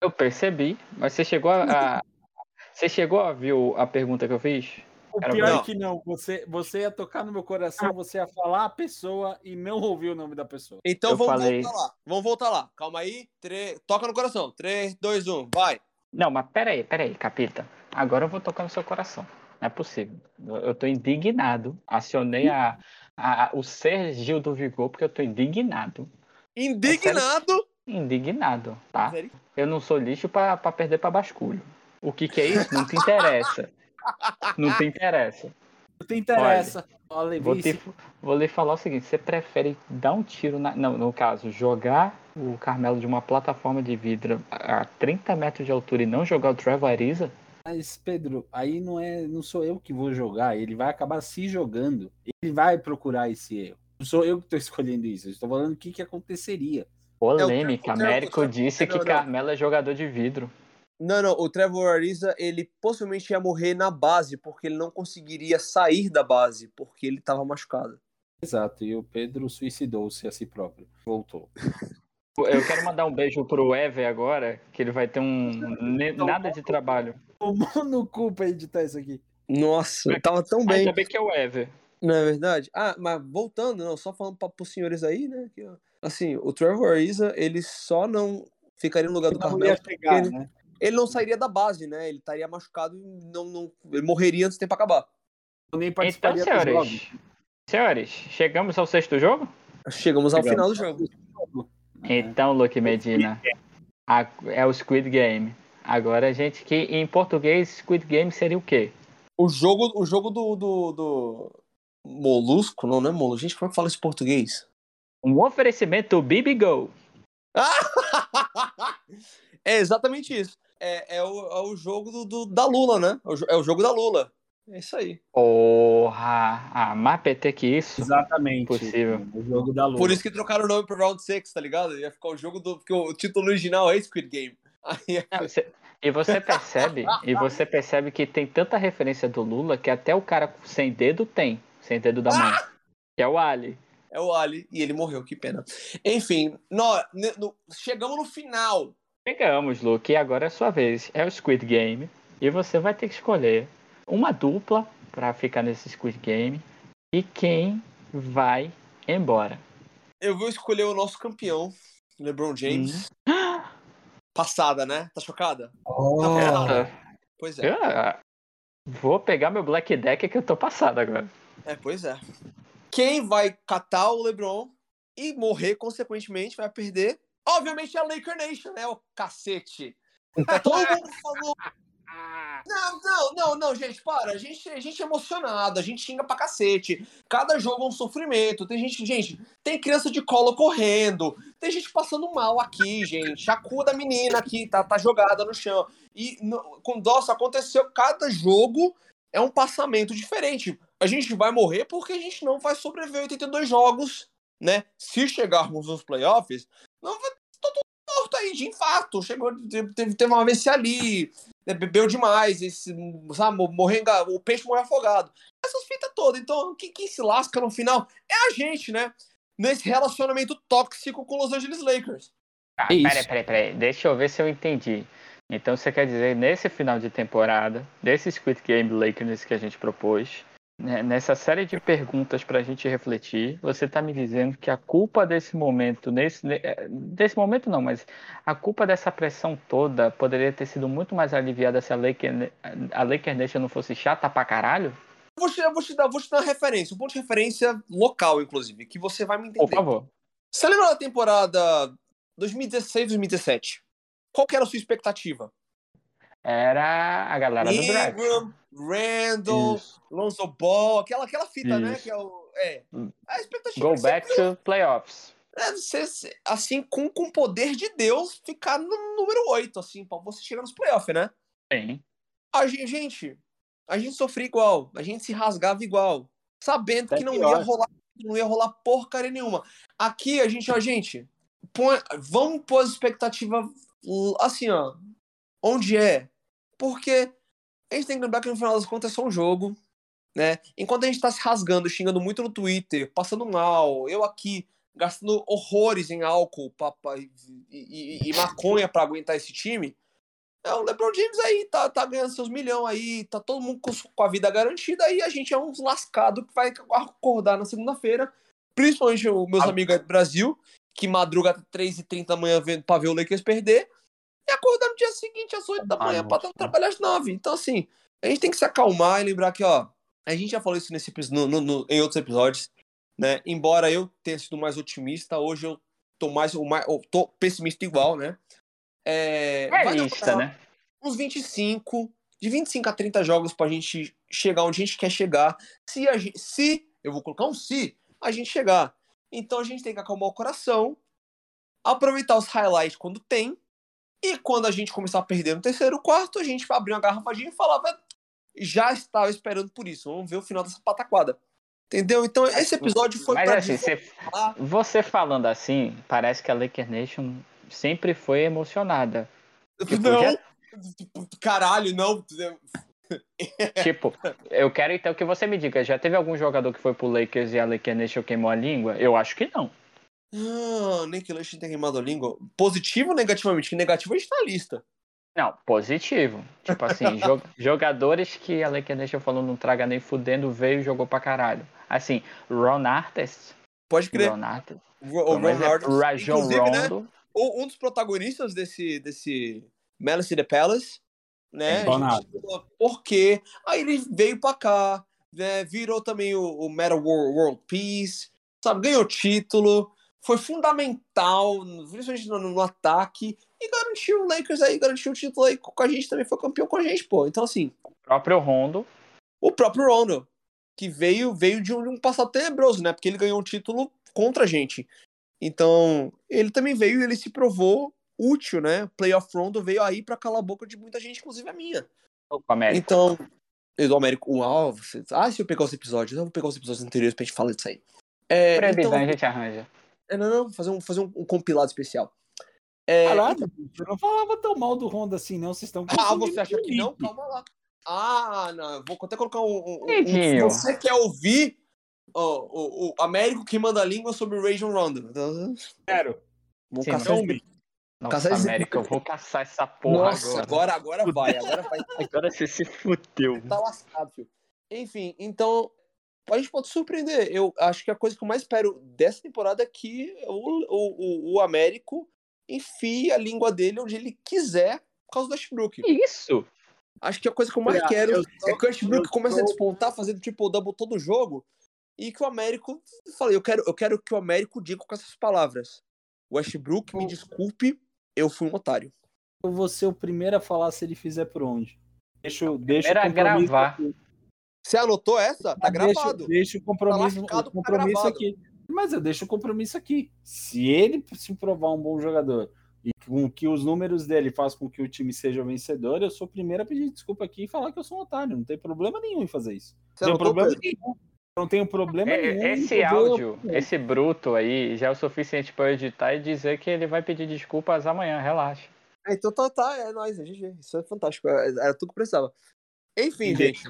Eu percebi, mas você chegou a. a- Você chegou a ver a pergunta que eu fiz? O Era pior é que não. Você, você ia tocar no meu coração, você ia falar a pessoa e não ouvir o nome da pessoa. Então Eu vamos falei- voltar lá. Vamos voltar lá. Calma aí. Tre- Toca no coração. 3, 2, 1, vai. Não, mas peraí, peraí, capita. Agora eu vou tocar no seu coração. Não é possível. Eu, tô indignado. Acionei a, a- o ser Gil do Vigor porque eu tô indignado. Indignado. Indignado, tá? Eu não sou lixo pra, pra perder pra basculho. O que que é isso? Não te interessa. Não te interessa. Não te interessa. Olha, Vou, te, vou lhe falar o seguinte: você prefere dar um tiro na. Não, no caso, jogar o Carmelo de uma plataforma de vidro a 30 metros de altura e não jogar o Trevor Ariza? Mas, Pedro, aí não é, não sou eu que vou jogar, ele vai acabar se jogando. Ele vai procurar esse erro. Não sou eu que estou escolhendo isso. Eu estou falando o que, que aconteceria. Polêmica. É, o Américo Trevor- disse que não, não. Carmelo é jogador de vidro. Não, não. O Trevor Ariza, ele possivelmente ia morrer na base, porque ele não conseguiria sair da base, porque ele tava machucado. Exato, e o Pedro suicidou-se a si próprio. Voltou. Eu quero mandar um beijo pro Ever agora, que ele vai ter um nada de trabalho. Tomou no cu pra editar isso aqui. Nossa, tava tão bem. Ainda bem que é o Ever. Não é verdade? Ah, mas voltando, não, só falando para os senhores aí, né? Que, ó, assim, o Trevor Ariza, ele só não ficaria no lugar do Carmelo. chegar, ele- né? Ele não sairia da base, né? Ele estaria machucado e não, não, ele morreria antes do tempo acabar. Eu nem Então, senhores, senhores, chegamos ao sexto jogo? Chegamos ao Chegamos. final do jogo. Então, Luke Medina, a- é o Squid Game. Agora a gente que em português Squid Game seria o quê? O jogo, o jogo do, do, do Molusco, não, não é Molusco. Gente, como é que fala isso em português? Um oferecimento Bibi Go. é exatamente isso. É, é, o, é o jogo do, do- da Lula, né? É o É jogo da Lula. É isso aí. Porra, ah, mais PT que isso. Exatamente. Possível. O jogo da lua. Por isso que trocaram o nome pro Round 6, tá ligado? Ia ficar o jogo do. Porque o título original é Squid Game. Aí é- Não, cê- E você percebe, e você percebe que tem tanta referência do Lula que até o cara sem dedo tem, sem dedo da mão. Que é o Ali. É o Ali e ele morreu, que pena. Enfim, nó- ne- no- chegamos no final. Chegamos, Luke, e agora é a sua vez. É o Squid Game. E você vai ter que escolher uma dupla pra ficar nesse Squid Game. E quem vai embora. Eu vou escolher o nosso campeão, LeBron James. Passada, né? Tá chocada? Oh. Eu- Pois é. eu- vou pegar meu Black Deck que eu tô passado agora. É, pois é. Quem vai catar o LeBron e morrer, consequentemente, vai perder. Obviamente é a Laker Nation, né? O cacete. Tá todo mundo falando. Não, não, não, não, gente, para. A gente, a gente é emocionado, a gente xinga pra cacete. Cada jogo é um sofrimento. Tem gente, gente, tem criança de colo correndo. Tem gente passando mal aqui, gente. A cu da menina aqui tá, tá jogada no chão. E no- com nossa, aconteceu cada jogo é um passamento diferente. A gente vai morrer porque a gente não vai sobreviver 82 jogos, né? Se chegarmos nos playoffs, não vai tá todo morto aí de infarto. Chegou, teve, teve uma AVC ali, né, bebeu demais, esse, sabe, morreu, enga- o peixe morreu afogado. Essas fitas todas. Então, quem, quem se lasca no final é a gente, né? Nesse relacionamento tóxico com os Los Angeles Lakers. Ah, É peraí, peraí, peraí. Deixa eu ver se eu entendi. Então você quer dizer, nesse final de temporada, desse Squid Game Lakers que a gente propôs, nessa série de perguntas pra gente refletir, você tá me dizendo que a culpa desse momento, nesse, ne- eh, desse momento não, mas a culpa dessa pressão toda poderia ter sido muito mais aliviada se a Laker, a Laker Nation não fosse chata pra caralho? Eu vou te, vou te dar, vou te dar uma referência, um ponto de referência local, inclusive, que você vai me Por entender. favor. Você lembra da temporada 2016, 2017? Qual que era a sua expectativa? Era a galera do draft. Randall, Isso. Lonzo Ball, aquela, aquela fita, né? Isso. Que é o. É. Hum. A expectativa Go é back to playoffs. é, você, assim, com, com o poder de Deus, ficar no número 8, assim, pra você chegar nos playoffs, né? Sim. A gen- gente, a gente sofria igual, a gente se rasgava igual, sabendo que não pior. ia rolar, não ia rolar porcaria nenhuma. Aqui a gente, ó, gente, põe, vamos pôr as expectativas l- assim, ó, onde é? Porque a gente tem que lembrar que no final das contas é só um jogo, né? Enquanto a gente tá se rasgando, xingando muito no Twitter, passando mal, eu aqui gastando horrores em álcool pra- e, e- e maconha pra aguentar esse time, é, o LeBron James aí tá, tá ganhando seus milhões aí, tá todo mundo com, a vida garantida, aí a gente é uns lascado que vai acordar na segunda-feira, principalmente os meus Ah. amigos aí do Brasil, que madruga até 3h30 da manhã vendo, pra ver o Lakers perder, e acordar no dia seguinte às 8 da Ah, manhã pra nossa. trabalhar às 9. Então, assim, a gente tem que se acalmar e lembrar que, ó, a gente já falou isso nesse, no- no- no- em outros episódios, né? Embora eu tenha sido mais otimista, hoje eu tô mais, o mais eu tô pessimista igual, né? É, vai Realista, né? uns 25, de 25 a 30 jogos pra gente chegar onde a gente quer chegar. Se a gente, se, eu vou colocar um se, a gente chegar. Então a gente tem que acalmar o coração, aproveitar os highlights quando tem, e quando a gente começar a perder no terceiro quarto, a gente vai abrir uma garrafadinha e falar, "Vai, já estava esperando por isso, vamos ver o final dessa pataquada. Entendeu? Então esse episódio foi Mas pra assim, você, você falando assim, parece que a Laker Nation sempre foi emocionada. Tipo, Não, já- caralho, não. Tipo, eu quero então que você me diga, já teve algum jogador que foi pro Lakers e a Laker Nation queimou a língua? Eu acho que não. Ah, nem que o Lush tenha queimado a língua. Positivo ou negativamente? Que negativo a gente tá na lista. Não, positivo. Tipo assim, jo- jogadores que a Nation falou não traga nem fudendo, veio e jogou pra caralho. Assim, Ron Artest. Pode crer. Ron Artest. O, Ron exemplo, Artest. Rajon né? Rondo. o- um dos protagonistas desse, desse Malice the Palace, né? É, a falou, Por quê? Aí ele veio pra cá, né? Virou também o, o Meta World, World Peace, sabe? Ganhou título, foi fundamental, principalmente no, no ataque, e garantiu o Lakers aí, garantiu o título aí com a gente também, foi campeão com a gente, pô. Então, assim, O próprio Rondo. o próprio Rondo, que veio, veio de um, de um passado tenebroso, né? Porque ele ganhou um título contra a gente. Então, ele também veio e ele se provou útil, né? Playoff Rondo veio aí pra calar a boca de muita gente, inclusive a minha. o América. Então, eu do Américo, uau, você... ah, se eu pegar os episódios, eu vou pegar os episódios anteriores pra gente falar disso aí. É, Previsão então, a gente arranja. É, não, não, fazer um, fazer um, um compilado especial. É, Caralho, eu não falava tão mal do Honda assim, não. Vocês estão Ah, você acha que não? Calma lá. Ah, não. eu Vou até colocar um. um, um você quer ouvir ó, o, o Américo que manda a língua sobre o Rondo. Então, Quero. Sim, caçar não. esse- Nossa, Casais- América, eu vou caçar essa porra Nossa, agora. agora, agora vai. Agora vai. Agora você se fudeu. Tá lascado, filho. Enfim, então. A gente pode surpreender. Eu acho que a coisa que eu mais espero dessa temporada é que o, o, o Américo enfie a língua dele onde ele quiser por causa do Westbrook. Isso! Acho que a coisa que eu mais Olha, quero eu é que o Westbrook eu comece a tô- despontar, fazendo tipo double todo jogo, e que o Américo. Falei, eu quero, eu quero que o Américo diga com essas palavras. Westbrook, me desculpe, eu fui um otário. Eu vou ser o primeiro a falar se ele fizer por onde. Deixa, eu- deixa a o compromisso gravar. aqui. Você anotou essa? Tá Deixa- gravado. Deixa, o compromisso, lascado, o tá compromisso gravado. aqui. Mas eu deixo o compromisso aqui. Se ele se provar um bom jogador e com que os números dele fazem com que o time seja vencedor, eu sou o primeiro a pedir desculpa aqui e falar que eu sou um otário. Não tem problema nenhum em fazer isso. Você Não tem problema Pedro? nenhum. Não tenho problema É, nenhum. Esse áudio, o- esse bruto aí, já é o suficiente pra eu editar e dizer que ele vai pedir desculpas amanhã, relaxa. Ah, então tá, tá, é nóis, é GG. Isso é fantástico. é- Era tudo que precisava. Enfim, gente.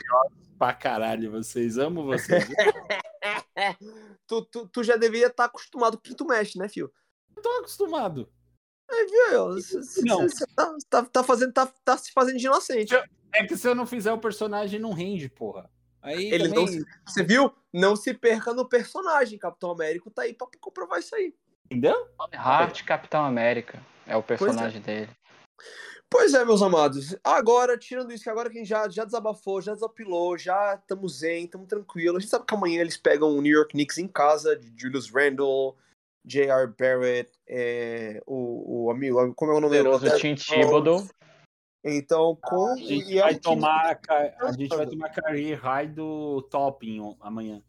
Pra caralho, vocês. Amo vocês. tu, tu, tu já deveria estar acostumado com o que tu mexe, né, Fio? Tô acostumado. Aí, viu? Não. cê tá, tá, tá fazendo, tá, tá se fazendo de inocente. É que se eu não fizer o personagem, não rende, porra. Aí Ele também... não se- Você viu? Não se perca no personagem. Capitão Américo tá aí pra comprovar isso aí. Entendeu? Hart Capitão América é o personagem dele. Pois é, meus amados. Agora, tirando isso, que agora que a gente já, já desabafou, já desapilou, já estamos zen, estamos tranquilos. A gente sabe que amanhã eles pegam o New York Knicks em casa, de Julius Randle, J.R. Barrett, é, o, o amigo, como é o nome Poderoso Tim Thibodeau. Então, com. A gente e é um vai tomar, a gente vai tomar career high do Topping amanhã.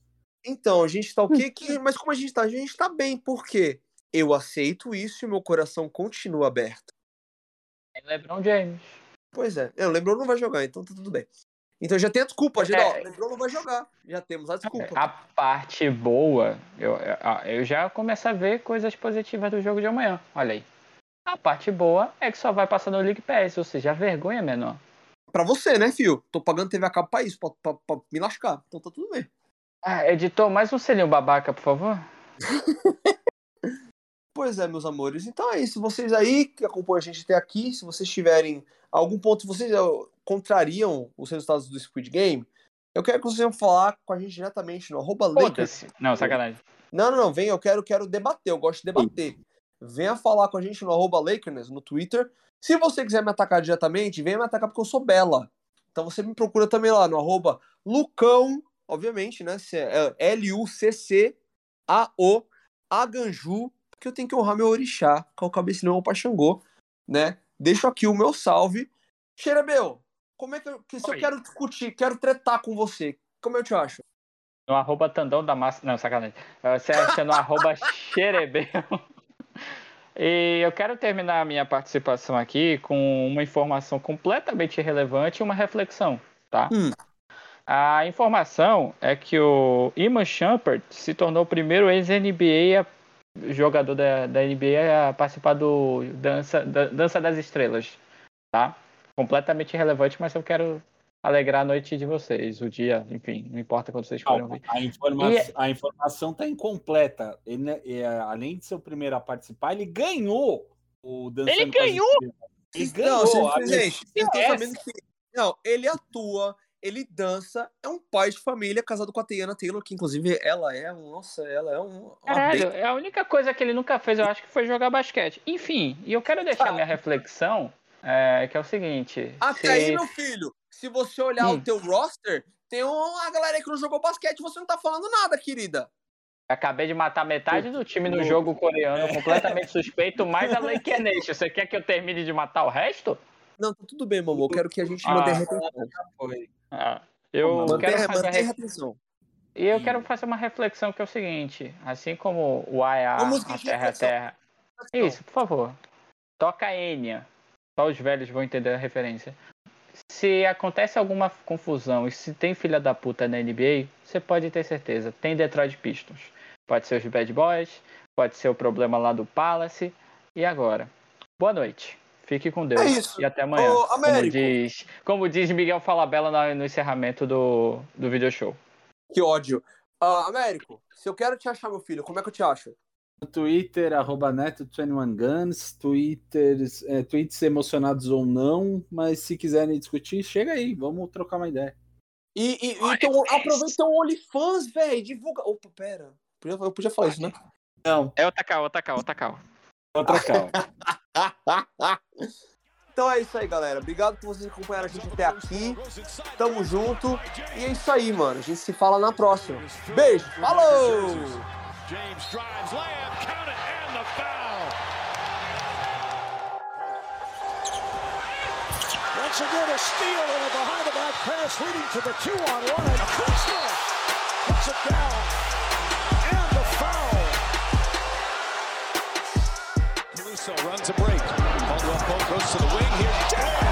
Então, a gente tá o quê? Que- Mas como a gente tá? A gente tá bem, por quê? Eu aceito isso e meu coração continua aberto. LeBron James. Pois é. Eu, o LeBron não vai jogar, então tá tudo bem. Então já tem a desculpa, já, É. o LeBron não vai jogar. Já temos a desculpa. A parte boa, eu, eu- eu já começo a ver coisas positivas do jogo de amanhã. Olha aí. A parte boa é que só vai passar no League Pass, ou seja, a vergonha é menor. Pra você, né, fio? Tô pagando TV a cabo pra isso, pra, pra- pra me lascar. Então tá tudo bem. Ah, editor, mais um selinho babaca, por favor. Pois é, meus amores. Então é isso. Vocês aí que acompanham a gente até aqui, se vocês tiverem algum ponto, vocês contrariam os resultados do Squid Game, eu quero que vocês venham falar com a gente diretamente no arroba Lakers. Não, sacanagem. Não, não, não. Vem, eu quero, quero debater. Eu gosto de debater. Venha falar com a gente no arroba Lakers, no Twitter. Se você quiser me atacar diretamente, venha me atacar porque eu sou bela. Então você me procura também lá no arroba Lucão, obviamente, né? é L-U-C-C-A-O Aganju, porque eu tenho que honrar meu orixá, que é o cabecinão para Xangô, né? Deixo aqui o meu salve. Xerebeu, como é que, eu, que se eu Oi. quero discutir, quero tretar com você, como eu te acho? No arroba Tandão da Massa. Não, sacanagem. Você acha no arroba Xerebel. E eu quero terminar a minha participação aqui com uma informação completamente irrelevante e uma reflexão, tá? Hum. A informação é que o Iman Shumpert se tornou o primeiro ex-NBA a- jogador da, da NBA a participar do Dança, da- Dança das Estrelas, tá? Completamente irrelevante, mas eu quero alegrar a noite de vocês, o dia, enfim, não importa quando vocês forem ouvir. a, informa E- a informação tá incompleta. Ele, é, além de ser o primeiro a participar, ele ganhou o Dançando Ele ganhou? Ele ganhou. Não, gente, é sabendo que. Não, ele atua, ele dança, é um pai de família casado com a Tiana Taylor, que inclusive ela é um. Nossa, ela é um. Caralho, é a única coisa que ele nunca fez, eu acho que foi jogar basquete. Enfim, e eu quero deixar minha reflexão, é, que é o seguinte. Até se- aí, meu filho, se você olhar Hum. o teu roster, tem uma galera aí que não jogou basquete, você não tá falando nada, querida. Acabei de matar metade do time no jogo coreano, completamente suspeito, mais a Lei Nation. Você quer que eu termine de matar o resto? Não, tá tudo bem, mamô. Eu quero que a gente Ah. mantenha a. Ah, eu quero fazer a mantenha a. E eu quero fazer uma reflexão que é o seguinte, assim como o AA, a Terra é reflexão. Terra. Isso, por favor. Toca Enya. Só os velhos vão entender a referência. Se acontece alguma confusão e se tem filha da puta na NBA, você pode ter certeza, tem Detroit Pistons. Pode ser os Bad Boys, pode ser o problema lá do Palace. E agora? Boa noite. Fique com Deus. É isso. E até amanhã. Ô, como, Américo. diz, como diz Miguel Falabella no, no encerramento do, do video show. Que ódio. Ah, Américo, se eu quero te achar, meu filho, como é que eu te acho? Twitter, arroba Neto21Guns, Twitters, é, tweets emocionados ou não, mas se quiserem discutir, chega aí, vamos trocar uma ideia. E, e então aproveita o OnlyFans, velho. Divulga. Opa, pera. Eu podia falar isso, né? Não. É o Takao, o Takao, o Takao. Outra calma. então é isso aí, galera. Obrigado por vocês acompanharem a gente até aqui. Tamo junto. E é isso aí, mano. A gente se fala na próxima. Beijo. Falou! James drives, layup, count it, and the foul. Once again, a steal and a behind-the-back pass leading to the two-on-one, and Kuzma puts it down. Caruso runs a break. Caldwell Pope goes to the wing here.